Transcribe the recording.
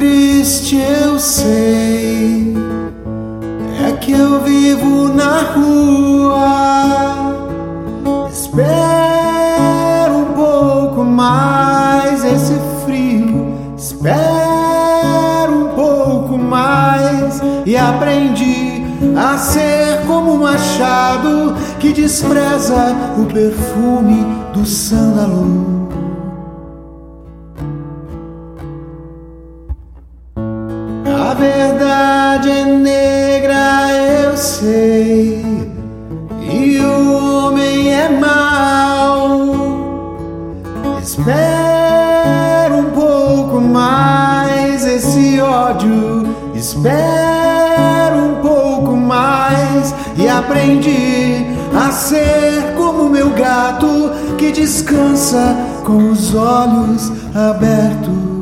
triste eu sei é que eu vivo na rua. Espero um pouco mais esse frio. Espero um pouco mais e aprendi a ser como um machado que despreza o perfume do sândalo. A verdade é negra, eu sei, e o homem é mau. Espero um pouco mais esse ódio, espero um pouco mais e aprendi a ser como meu gato que descansa com os olhos abertos.